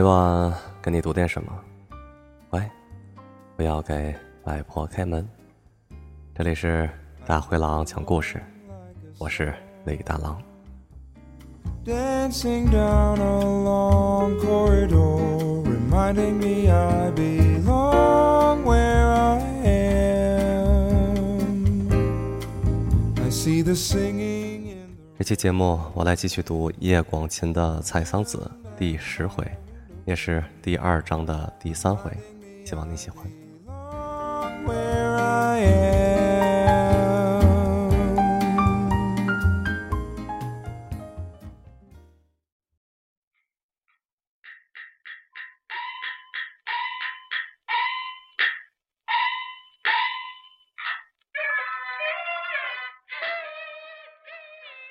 每晚给你读点什么？喂，不要给外婆开门。这里是大灰狼讲故事，我是李大狼。这期节目我来继续读叶广芩的《采桑子》第十回，也是第二章的第三回，希望你喜欢。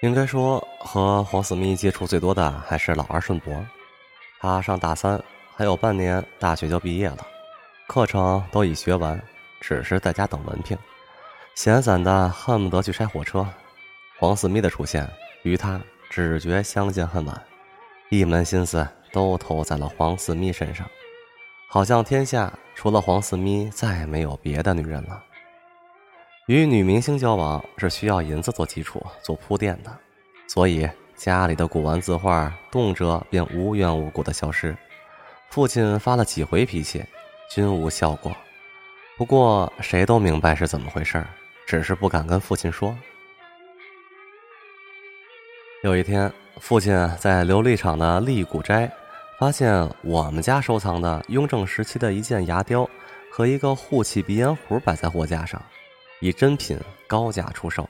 应该说，和黄思密接触最多的还是老二顺伯。他上大三，还有半年大学就毕业了，课程都已学完，只是在家等文凭，闲散的恨不得去拆火车。黄四咪的出现，与他只觉相见恨晚，一门心思都投在了黄四咪身上，好像天下除了黄四咪，再没有别的女人了。与女明星交往是需要银子做基础、做铺垫的，所以家里的古玩字画动辄便无缘无故的消失。父亲发了几回脾气，均无效果。不过谁都明白是怎么回事只是不敢跟父亲说。有一天，父亲在琉璃厂的立古斋，发现我们家收藏的雍正时期的一件牙雕和一个护器鼻烟壶摆在货架上。以真品高价出售，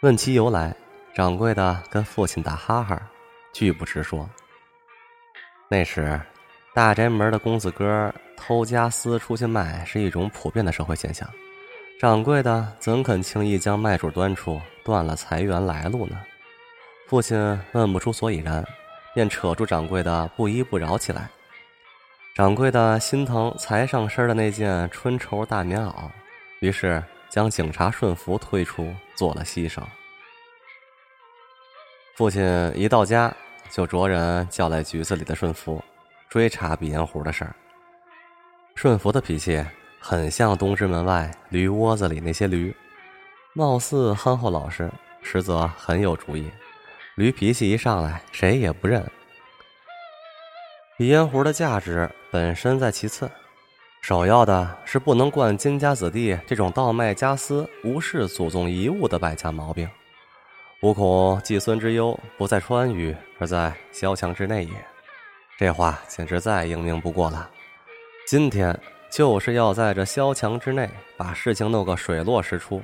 问其由来，掌柜的跟父亲打哈哈，拒不直说。那时，大宅门的公子哥偷家私出去卖是一种普遍的社会现象，掌柜的怎肯轻易将卖主端出，断了财源来路呢？父亲问不出所以然，便扯住掌柜的不依不饶起来。掌柜的心疼才上身的那件春绸大棉袄，于是。将警察顺服推出，做了牺牲。父亲一到家，就着人叫来局子里的顺福，追查鼻烟壶的事儿。顺福的脾气很像东直门外驴窝子里那些驴，貌似憨厚老实，实则很有主意。驴脾气一上来，谁也不认。鼻烟壶的价值本身在其次。首要的是不能惯金家子弟这种倒卖家私、无视祖宗遗物的败家毛病。吾恐季孙之忧不在川渝，而在萧墙之内也。这话简直再英明不过了。今天就是要在这萧墙之内把事情弄个水落石出，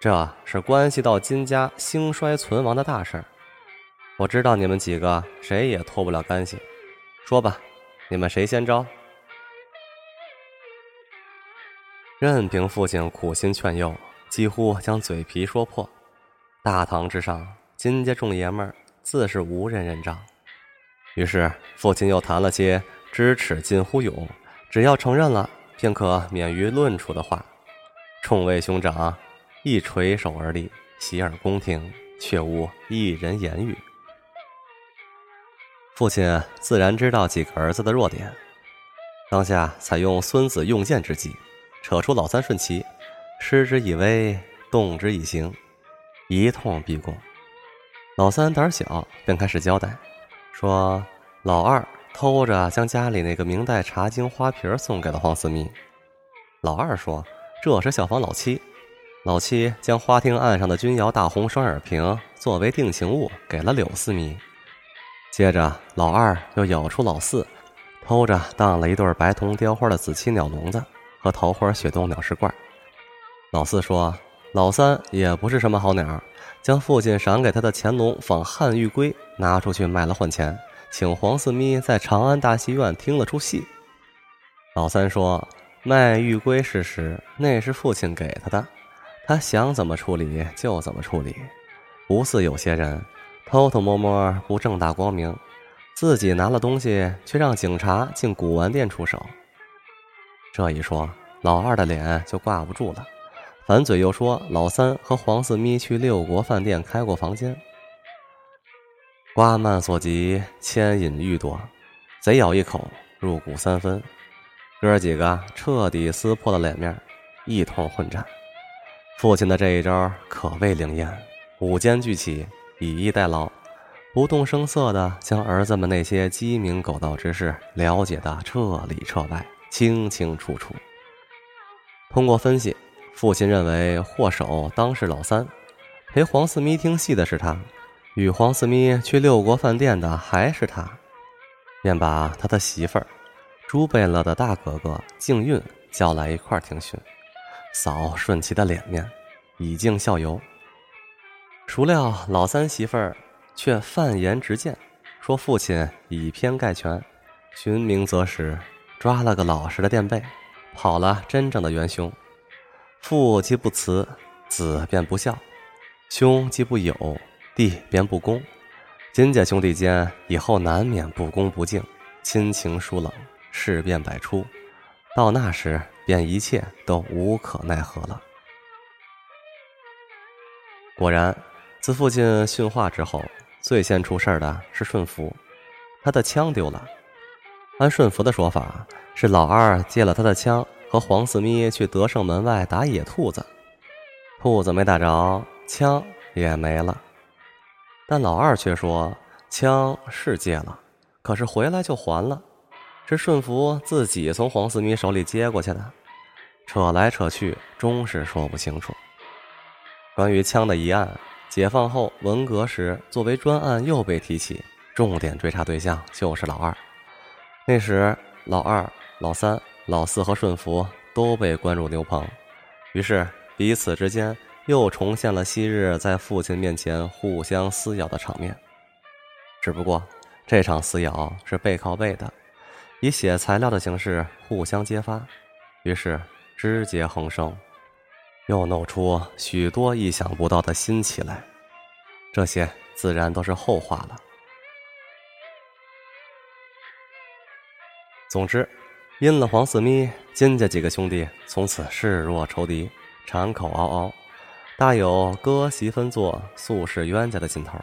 这是关系到金家兴衰存亡的大事儿。我知道你们几个谁也脱不了干系，说吧，你们谁先招？任凭父亲苦心劝诱，几乎将嘴皮说破。大堂之上，金家众爷们儿自是无人认账。于是父亲又谈了些知耻近乎勇，只要承认了，便可免于论处的话。众位兄长一垂手而立，洗耳恭听，却无一人言语。父亲自然知道几个儿子的弱点，当下采用孙子用剑之计。扯出老三顺其，施之以威，动之以刑，一通逼供。老三胆小，便开始交代，说老二偷着将家里那个明代茶经花瓶送给了黄思密。老二说这是效仿老七，老七将花厅案上的钧窑大红双眼瓶作为定情物给了柳思密。接着老二又咬出老四偷着当了一对白铜雕花的紫漆鸟笼子。和桃花雪洞鸟食罐，老四说：“老三也不是什么好鸟，将父亲赏给他的乾隆仿汉玉龟拿出去卖了换钱，请黄四咪在长安大戏院听了出戏。”老三说：“卖玉龟是实，那是父亲给他的，他想怎么处理就怎么处理，不似有些人偷偷摸摸不正大光明，自己拿了东西却让警察进古玩店出手。”这一说，老二的脸就挂不住了，反嘴又说老三和黄四咪去六国饭店开过房间。瓜蔓所及，牵引欲夺，贼咬一口，入骨三分。哥几个彻底撕破了脸面，一通混战。父亲的这一招可谓灵验，五奸俱起，以逸待劳，不动声色地将儿子们那些鸡鸣狗盗之事了解的彻里彻外、清清楚楚。通过分析，父亲认为祸首当是老三，陪黄四咪听戏的是他，与黄四咪去六国饭店的还是他，便把他的媳妇儿。朱贝勒的大哥哥敬运叫来一块儿听训，扫顺其的脸面，以儆效尤。孰料老三媳妇儿却犯言直谏，说父亲以偏概全，寻名择实，抓了个老实的垫背，跑了真正的元凶。父既不慈，子便不孝；兄既不友，弟便不恭。金家兄弟间以后难免不恭不敬，亲情疏冷。事变百出，到那时便一切都无可奈何了。果然，自父亲训话之后，最先出事儿的是顺福，他的枪丢了。按顺福的说法，是老二借了他的枪，和黄四咪去德胜门外打野兔子，兔子没打着，枪也没了。但老二却说，枪是借了，可是回来就还了。是顺福自己从黄四咪手里接过去的，扯来扯去，终是说不清楚。关于枪的疑案，解放后文革时作为专案又被提起，重点追查对象就是老二。那时老二、老三、老四和顺福都被关入牛棚，于是彼此之间又重现了昔日在父亲面前互相撕咬的场面。只不过这场撕咬是背靠背的。以写材料的形式互相揭发，于是枝节横生，又弄出许多意想不到的新奇来。这些自然都是后话了。总之，因了黄四咪，金家几个兄弟从此视若仇敌，产口嗷嗷，大有割席分坐、素是冤家的劲头。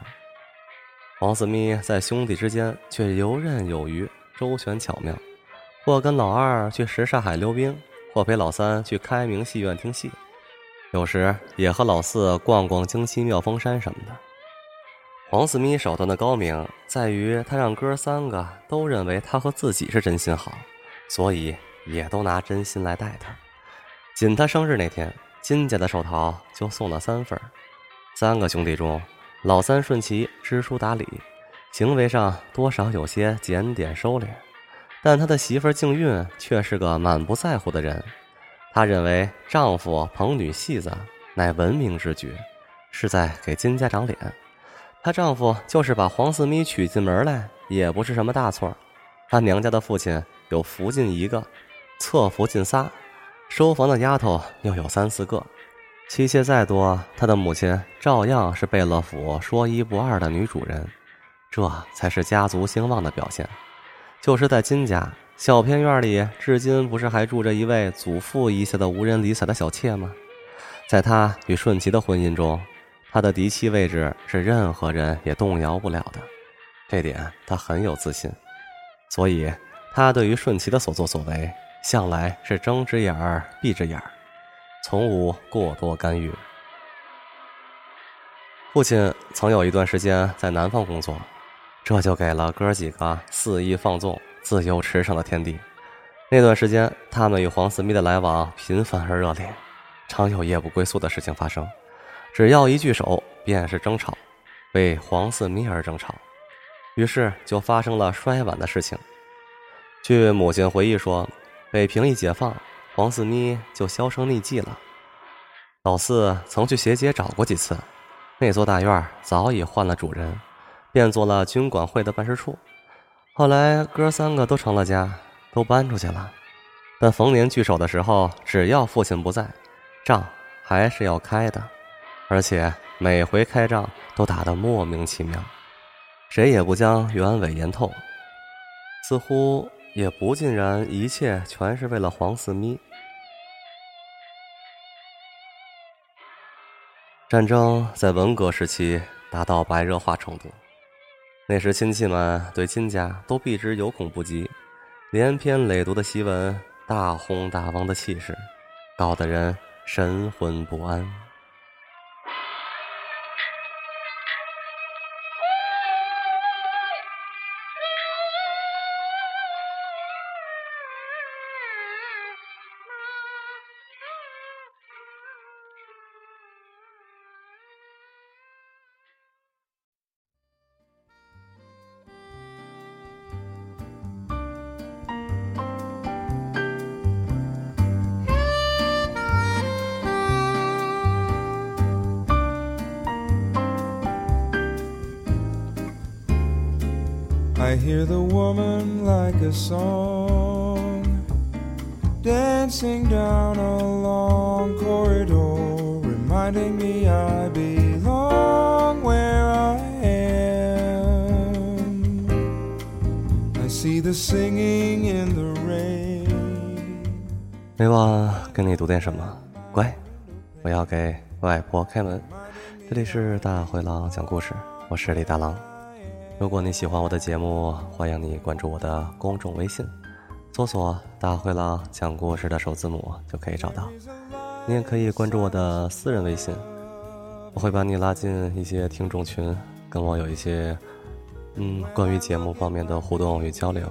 黄四咪在兄弟之间却游刃有余。周旋巧妙，或跟老二去什刹海溜冰，或陪老三去开明戏院听戏，有时也和老四逛逛京西妙峰山什么的。黄四咪手段的高明在于，他让哥三个都认为他和自己是真心好，所以也都拿真心来待他。仅他生日那天，金家的寿桃就送了三份三个兄弟中，老三顺其知书达理。行为上多少有些检点收敛，但他的媳妇静韵却是个满不在乎的人。她认为丈夫捧女戏子乃文明之举，是在给金家长脸。她丈夫就是把黄四咪娶进门来，也不是什么大错。她娘家的父亲有福晋一个，侧福晋仨，收房的丫头又有三四个，妻妾再多，她的母亲照样是贝勒府说一不二的女主人。这才是家族兴旺的表现。就是在金家小偏院里，至今不是还住着一位祖父遗下的无人理睬的小妾吗？在他与顺其的婚姻中，他的嫡妻位置是任何人也动摇不了的，这点他很有自信。所以，他对于顺其的所作所为，向来是睁只眼儿闭只眼儿，从无过多干预。父亲曾有一段时间在南方工作。这就给了哥几个肆意放纵、自由驰骋的天地。那段时间，他们与黄四咪的来往频繁而热烈，常有夜不归宿的事情发生。只要一聚首，便是争吵，为黄四咪而争吵，于是就发生了摔碗的事情。据母亲回忆说，北平一解放，黄四妮就销声匿迹了。老四曾去斜街找过几次，那座大院早已换了主人。变做了军管会的办事处，后来哥三个都成了家，都搬出去了。但逢年聚首的时候，只要父亲不在，仗还是要开的，而且每回开仗都打得莫名其妙，谁也不将原委言透，似乎也不尽然，一切全是为了黄四咪。战争在文革时期达到白热化程度。那时亲戚们对亲家都避之有恐不及，连篇累牍的檄文，大轰大王的气势，搞得人神魂不安。Hear the woman like a song dancing down a long corridor, reminding me I belong where I am. I see the singing in the rain. 每晚跟你读点什么？乖，我要给外婆开门。这里是大灰狼讲故事，我是李大狼。如果你喜欢我的节目，欢迎你关注我的公众微信，搜索“大灰狼讲故事”的首字母就可以找到。你也可以关注我的私人微信，我会把你拉进一些听众群，跟我有一些嗯关于节目方面的互动与交流，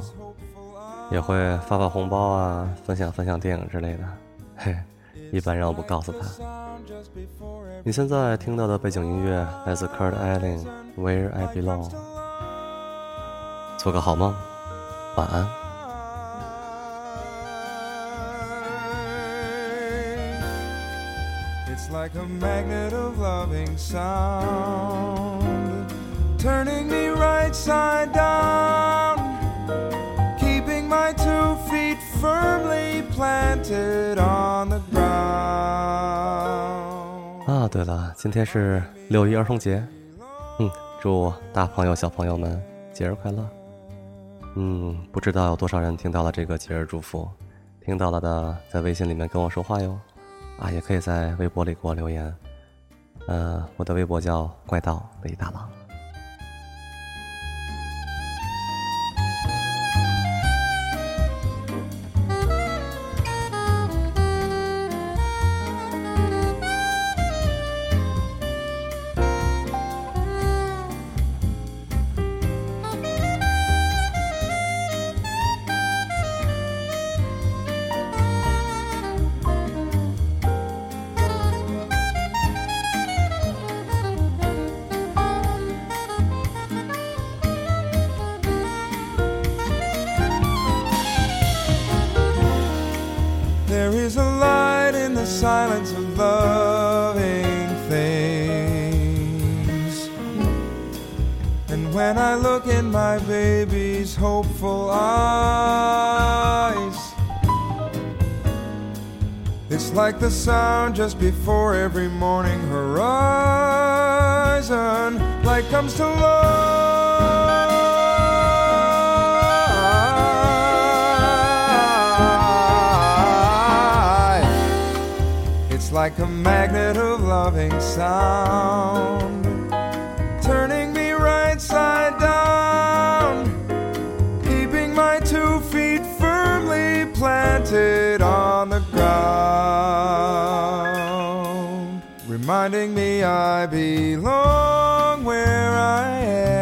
也会发发红包啊，分享分享电影之类的。嘿，一般人我不告诉他。你现在听到的背景音乐来自 Kurt Elling，《Where I Belong》。做个好梦，晚安。It's like a magnet of loving sound, turning me right side down, keeping my two feet firmly planted on the ground. 啊，对了，今天是六一儿童节，嗯，祝大朋友小朋友们节日快乐。嗯，不知道有多少人听到了这个节日祝福，听到了的在微信里面跟我说话哟，啊，也可以在微博里给我留言。呃，我的微博叫怪盗李大郎。Baby's hopeful eyes, it's like the sound just before every morning horizon. Light comes to life. It's like a magnet of loving sound, planted on the ground, reminding me I belong where I am.